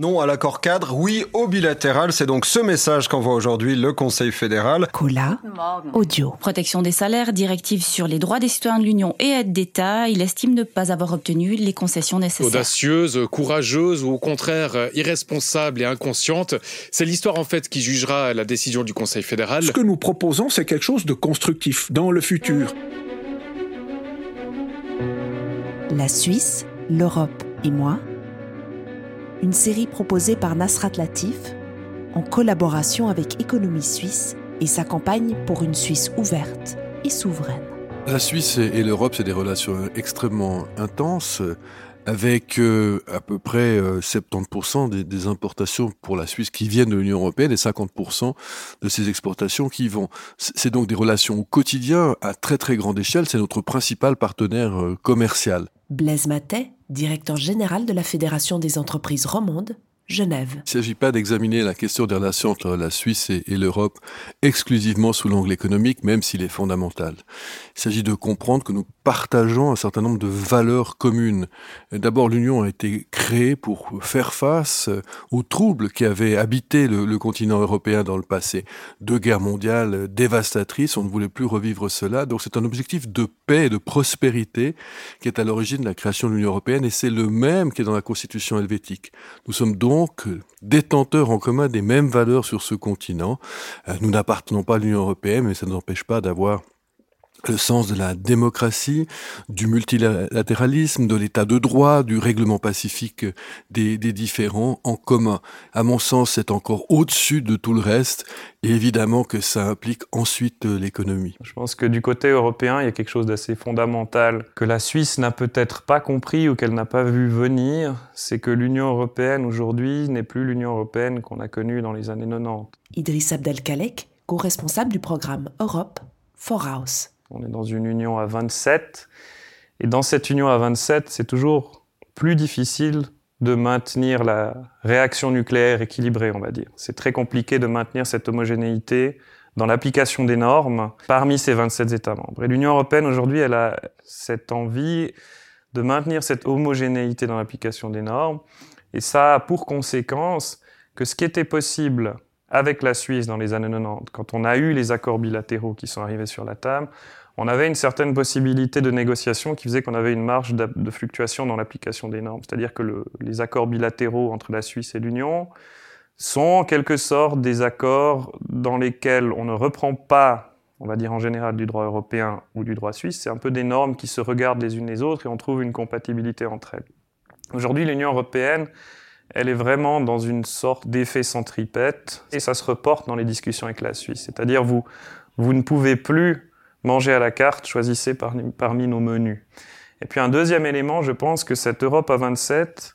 Non à l'accord cadre, oui au bilatéral. C'est donc ce message qu'envoie aujourd'hui le Conseil fédéral. Cola, audio. Protection des salaires, directive sur les droits des citoyens de l'Union et aide d'État. Il estime ne pas avoir obtenu les concessions nécessaires. Audacieuse, courageuse ou au contraire irresponsable et inconsciente. C'est l'histoire en fait qui jugera la décision du Conseil fédéral. Ce que nous proposons, c'est quelque chose de constructif dans le futur. La Suisse, l'Europe et moi une série proposée par Nasrat Latif en collaboration avec Économie Suisse et sa campagne pour une Suisse ouverte et souveraine. La Suisse et l'Europe, c'est des relations extrêmement intenses avec euh, à peu près 70% euh, des, des, importations pour la Suisse qui viennent de l'Union européenne et 50% de ces exportations qui vont. C'est donc des relations au quotidien à très très grande échelle. C'est notre principal partenaire euh, commercial. Blaise Matet, directeur général de la Fédération des entreprises romandes, Genève. Il ne s'agit pas d'examiner la question des relations entre la Suisse et, l'Europe exclusivement sous l'angle économique, même s'il est fondamental. Il s'agit de comprendre que nous partageons un certain nombre de valeurs communes. D'abord, l'Union a été créée pour faire face aux troubles qui avaient habité le, le, continent européen dans le passé. Deux guerres mondiales dévastatrices, on ne voulait plus revivre cela. Donc c'est un objectif de paix et de prospérité qui est à l'origine de la création de l'Union européenne et c'est le même qui est dans la Constitution helvétique. Nous sommes donc donc détenteurs en commun des mêmes valeurs sur ce continent. Euh, nous n'appartenons pas à l'Union européenne, mais ça ne nous empêche pas d'avoir le sens de la démocratie, du multilatéralisme, de l'état de droit, du règlement pacifique des, des, différents en commun. À mon sens, c'est encore au-dessus de tout le reste, et évidemment que ça implique ensuite euh, l'économie. Je pense que du côté européen, il y a quelque chose d'assez fondamental que la Suisse n'a peut-être pas compris ou qu'elle n'a pas vu venir, c'est que l'Union européenne aujourd'hui n'est plus l'Union européenne qu'on a connue dans les années 90. Idriss Abdelkalek, co-responsable du programme Europe for House. On est dans une union à 27. Et dans cette union à 27, c'est toujours plus difficile de maintenir la réaction nucléaire équilibrée, on va dire. C'est très compliqué de maintenir cette homogénéité dans l'application des normes parmi ces 27 États membres. Et l'Union européenne, aujourd'hui, elle a cette envie de maintenir cette homogénéité dans l'application des normes. Et ça a pour conséquence que ce qui était possible avec la Suisse dans les années 90, quand on a eu les accords bilatéraux qui sont arrivés sur la table, on avait une certaine possibilité de négociation qui faisait qu'on avait une marge de fluctuation dans l'application des normes. C'est-à-dire que le, les accords bilatéraux entre la Suisse et l'Union sont en quelque sorte des accords dans lesquels on ne reprend pas, on va dire en général, du droit européen ou du droit suisse. C'est un peu des normes qui se regardent les unes les autres et on trouve une compatibilité entre elles. Aujourd'hui, l'Union européenne, elle est vraiment dans une sorte d'effet centripète et ça se reporte dans les discussions avec la Suisse. C'est-à-dire vous, vous ne pouvez plus manger à la carte, choisissez parmi, nos menus. Et puis un deuxième élément, je pense que cette Europe à 27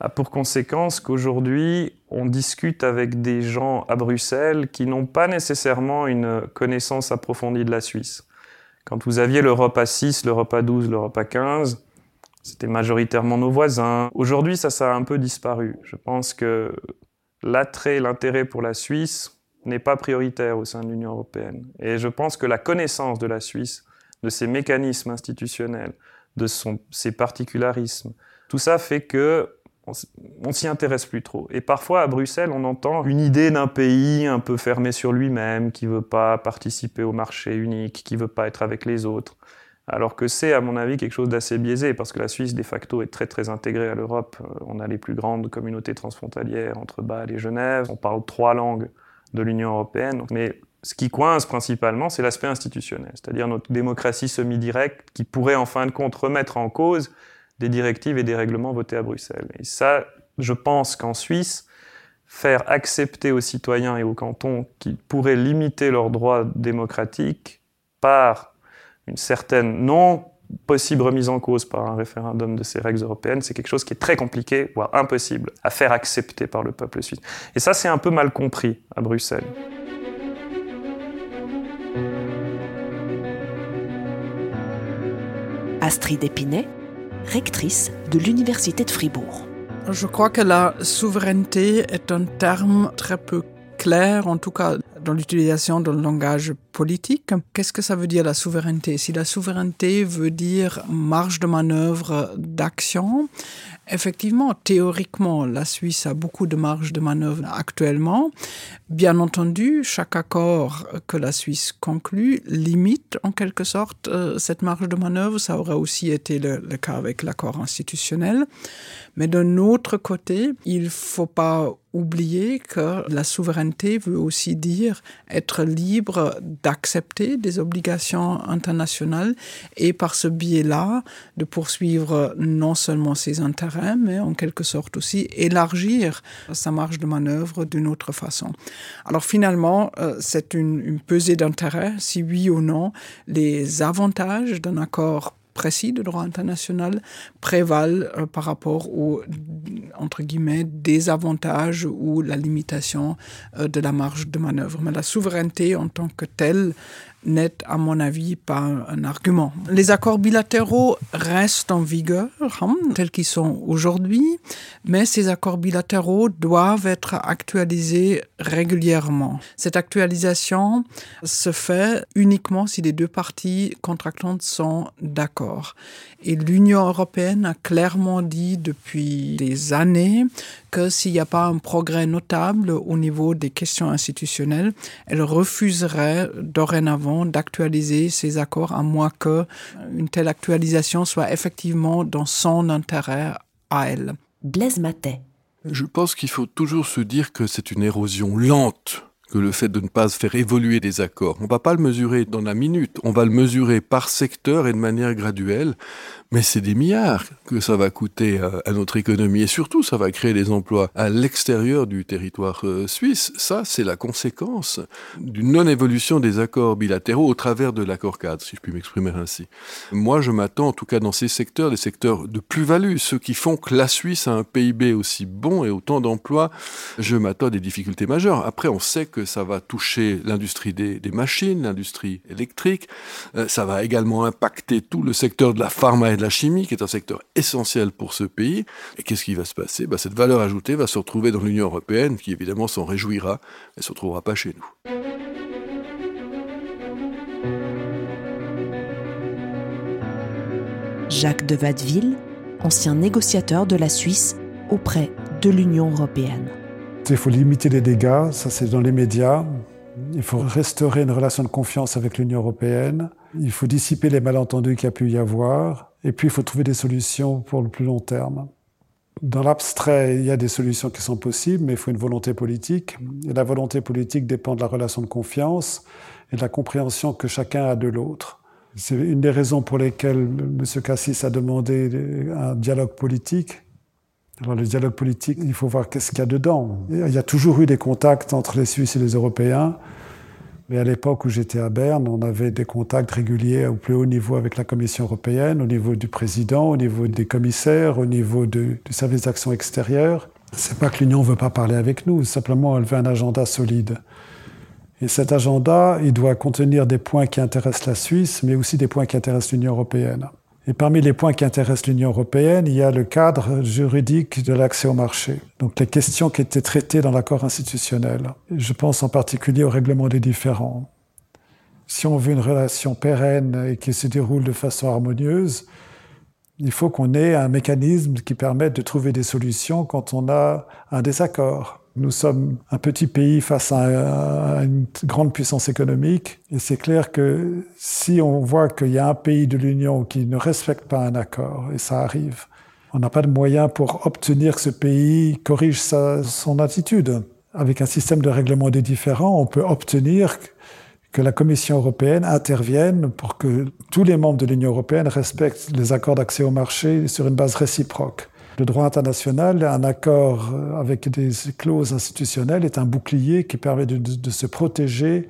a pour conséquence qu'aujourd'hui, on discute avec des gens à Bruxelles qui n'ont pas nécessairement une connaissance approfondie de la Suisse. Quand vous aviez l'Europe à 6, l'Europe à 12, l'Europe à 15, c'était majoritairement nos voisins. Aujourd'hui, ça, ça a un peu disparu. Je pense que l'attrait, l'intérêt pour la Suisse, n'est pas prioritaire au sein de l'Union européenne. Et je pense que la connaissance de la Suisse, de ses mécanismes institutionnels, de son, ses particularismes, tout ça fait que on, s'y intéresse plus trop. Et parfois, à Bruxelles, on entend une idée d'un pays un peu fermé sur lui-même, qui veut pas participer au marché unique, qui veut pas être avec les autres. Alors que c'est, à mon avis, quelque chose d'assez biaisé, parce que la Suisse, de facto, est très très intégrée à l'Europe. Euh, on a les plus grandes communautés transfrontalières entre Bâle et Genève. On parle trois langues de l'Union européenne. Mais ce qui coince principalement, c'est l'aspect institutionnel, c'est-à-dire notre démocratie semi-directe qui pourrait en fin de compte remettre en cause des directives et des règlements votés à Bruxelles. Et ça, je pense qu'en Suisse, faire accepter aux citoyens et aux cantons qui pourraient limiter leurs droits démocratiques par une certaine non possible remise en cause par un référendum de ces règles européennes, c'est quelque chose qui est très compliqué, voire impossible, à faire accepter par le peuple suisse. Et ça, c'est un peu mal compris à Bruxelles. Astrid Épinay, rectrice de l'Université de Fribourg. Je crois que la souveraineté est un terme très peu clair, en tout cas dans l'utilisation du langage politique. Qu'est-ce que ça veut dire la souveraineté? Si la souveraineté veut dire marge de manœuvre d'action, Effectivement, théoriquement, la Suisse a beaucoup de marge de manœuvre actuellement. Bien entendu, chaque accord que la Suisse conclut limite en quelque sorte euh, cette marge de manœuvre. Ça aurait aussi été le cas avec l'accord institutionnel. Mais d'un autre côté, il ne faut pas oublier que la souveraineté veut aussi dire être libre d'accepter des obligations internationales et par ce biais-là de poursuivre non seulement ses intérêts, mais en quelque sorte aussi élargir sa marge de manœuvre d'une autre façon. Alors finalement, euh, c'est une, pesée d'intérêt, si oui ou non, les avantages d'un accord précis de droit international prévalent euh, par rapport aux, entre guillemets, désavantages ou la limitation euh, de la marge de manœuvre. Mais la souveraineté en tant que telle n'est, à mon avis, pas un argument. Les accords bilatéraux restent en vigueur, hein, tels qu'ils sont aujourd'hui, mais ces accords bilatéraux doivent être actualisés régulièrement. Cette actualisation se fait uniquement si les deux parties contractantes sont d'accord. Et l'Union européenne a clairement dit depuis des années que s'il n'y a pas un progrès notable au niveau des questions institutionnelles, elle refuserait dorénavant d'actualiser ces accords à moins que une telle actualisation soit effectivement dans son intérêt à elle. Blaise Matet. Je pense qu'il faut toujours se dire que c'est une érosion lente que le fait de ne pas faire évoluer des accords. On ne va pas le mesurer dans la minute, on va le mesurer par secteur et de manière graduelle, mais c'est des milliards que ça va coûter à, notre économie et surtout ça va créer des emplois à l'extérieur du territoire euh, suisse. Ça, c'est la conséquence d'une non-évolution des accords bilatéraux au travers de l'accord cadre, si je puis m'exprimer ainsi. Moi, je m'attends en tout cas dans ces secteurs, des secteurs de plus-value, ceux qui font que la Suisse a un PIB aussi bon et autant d'emplois, je m'attends à des difficultés majeures. Après, on sait que ça va toucher l'industrie des, machines, l'industrie électrique, euh, ça va également impacter tout le secteur de la pharma de la chimie, qui est un secteur essentiel pour ce pays. Et qu'est-ce qui va se passer? Bah, Cette valeur ajoutée va se retrouver dans l'Union européenne, qui évidemment s'en réjouira, mais ne se retrouvera pas chez nous. Jacques de Vadeville, ancien négociateur de la Suisse auprès de l'Union européenne. Il faut limiter les dégâts, ça c'est dans les médias. Il faut restaurer une relation de confiance avec l'Union européenne. Il faut dissiper les malentendus qu'il y a pu y avoir. Et puis, il faut trouver des solutions pour le plus long terme. Dans l'abstrait, il y a des solutions qui sont possibles, mais il faut une volonté politique. Et la volonté politique dépend de la relation de confiance et de la compréhension que chacun a de l'autre. C'est une des raisons pour lesquelles M. Cassis a demandé un dialogue politique. Alors le dialogue politique, il faut voir qu'est-ce qu'il y a dedans. Il y a toujours eu des contacts entre les Suisses et les Européens. Mais à l'époque où j'étais à Berne, on avait des contacts réguliers au plus haut niveau avec la Commission européenne, au niveau du président, au niveau des commissaires, au niveau du service d'action extérieure. C'est pas que l'Union veut pas parler avec nous, simplement elle veut un agenda solide. Et cet agenda, il doit contenir des points qui intéressent la Suisse, mais aussi des points qui intéressent l'Union européenne. Et parmi les points qui intéressent l'Union européenne, il y a le cadre juridique de l'accès au marché. Donc les questions qui étaient traitées dans l'accord institutionnel. Je pense en particulier au règlement des différends. Si on veut une relation pérenne et qui se déroule de façon harmonieuse, il faut qu'on ait un mécanisme qui permette de trouver des solutions quand on a un désaccord. Nous sommes un petit pays face à, une grande puissance économique et c'est clair que si on voit qu'il y a un pays de l'Union qui ne respecte pas un accord, et ça arrive, on n'a pas de moyens pour obtenir que ce pays corrige son attitude. Avec un système de règlement des différends, on peut obtenir que la Commission européenne intervienne pour que tous les membres de l'Union européenne respectent les accords d'accès au marché sur une base réciproque. Le droit international, un accord avec des clauses institutionnelles est un bouclier qui permet de, se protéger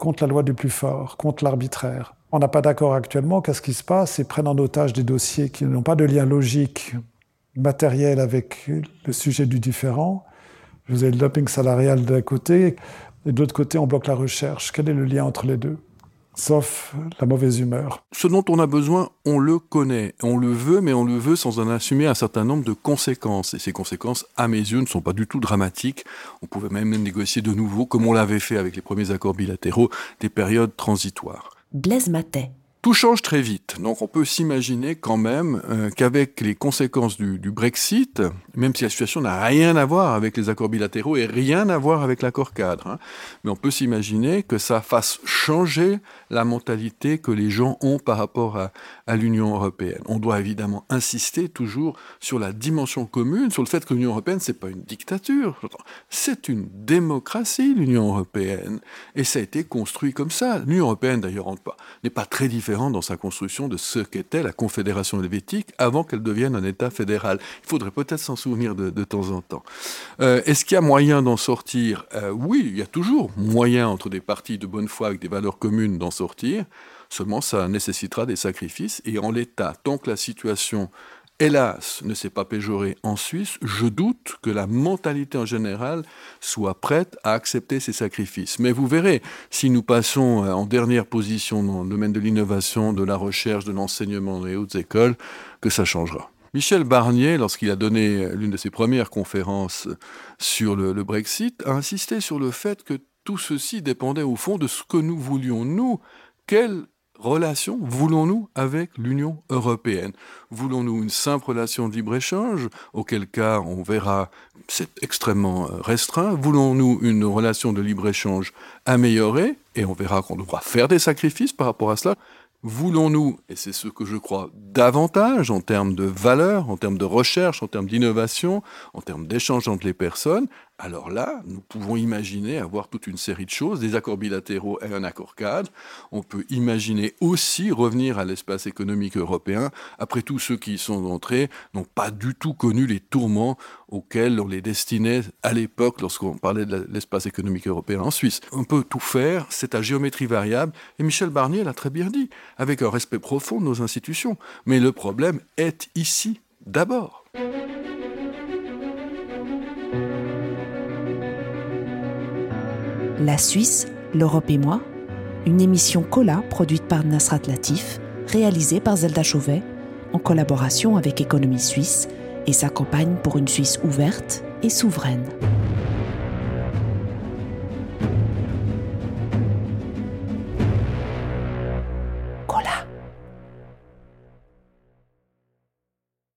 contre la loi du plus fort, contre l'arbitraire. On n'a pas d'accord actuellement. Qu'est-ce qui se passe? Ils prennent en otage des dossiers qui n'ont pas de lien logique, matériel avec le sujet du différent. Vous avez le dumping salarial d'un côté, et de l'autre côté, on bloque la recherche. Quel est le lien entre les deux? Sauf la mauvaise humeur. Ce dont on a besoin, on le connaît, on le veut, mais on le veut sans en assumer un certain nombre de conséquences. Et ces conséquences, à mes yeux, ne sont pas du tout dramatiques. On pouvait même négocier de nouveau, comme on l'avait fait avec les premiers accords bilatéraux, des périodes transitoires. Blaise Matet. Tout change très vite, donc on peut s'imaginer quand même euh, qu'avec les conséquences du, du, Brexit, même si la situation n'a rien à voir avec les accords bilatéraux et rien à voir avec l'accord cadre, hein, mais on peut s'imaginer que ça fasse changer la mentalité que les gens ont par rapport à, l'Union européenne. On doit évidemment insister toujours sur la dimension commune, sur le fait que l'Union européenne c'est pas une dictature, c'est une démocratie l'Union européenne, et ça a été construit comme ça. L'Union européenne d'ailleurs n'est pas très différente dans sa construction de ce qu'était la Confédération helvétique avant qu'elle devienne un État fédéral. Il faudrait peut-être s'en souvenir de, de, temps en temps. Euh, Est-ce qu'il y a moyen d'en sortir? Euh, Oui, il y a toujours moyen entre des partis de bonne foi avec des valeurs communes d'en sortir. Seulement, ça nécessitera des sacrifices. Et en l'état, tant que la situation hélas, ne s'est pas péjoré en Suisse, je doute que la mentalité en général soit prête à accepter ces sacrifices. Mais vous verrez, si nous passons en dernière position dans le domaine de l'innovation, de la recherche, de l'enseignement les hautes écoles, que ça changera. Michel Barnier, lorsqu'il a donné l'une de ses premières conférences sur le, le, Brexit, a insisté sur le fait que tout ceci dépendait au fond de ce que nous voulions, nous, quelle relation voulons-nous avec l'Union européenne? Voulons-nous une simple relation de libre-échange, auquel cas on verra c'est extrêmement restreint. Voulons-nous une relation de libre-échange améliorée Et on verra qu'on devra faire des sacrifices par rapport à cela. Voulons-nous, et c'est ce que je crois davantage en termes de valeur, en termes de recherche, en termes d'innovation, en termes d'échange entre les personnes, alors là, nous pouvons imaginer avoir toute une série de choses, des accords bilatéraux et un accord cadre. On peut imaginer aussi revenir à l'espace économique européen. Après tout, ceux qui y sont entrés n'ont pas du tout connu les tourments auxquels on les destinait à l'époque lorsqu'on parlait de l'espace économique européen en Suisse. On peut tout faire, c'est à géométrie variable, et Michel Barnier l'a très bien dit, avec un respect profond de nos institutions. Mais le problème est ici d'abord. La Suisse, l'Europe et moi, une émission Cola produite par Nasrat Latif, réalisée par Zelda Chauvet, en collaboration avec Économie Suisse et sa campagne pour une Suisse ouverte et souveraine.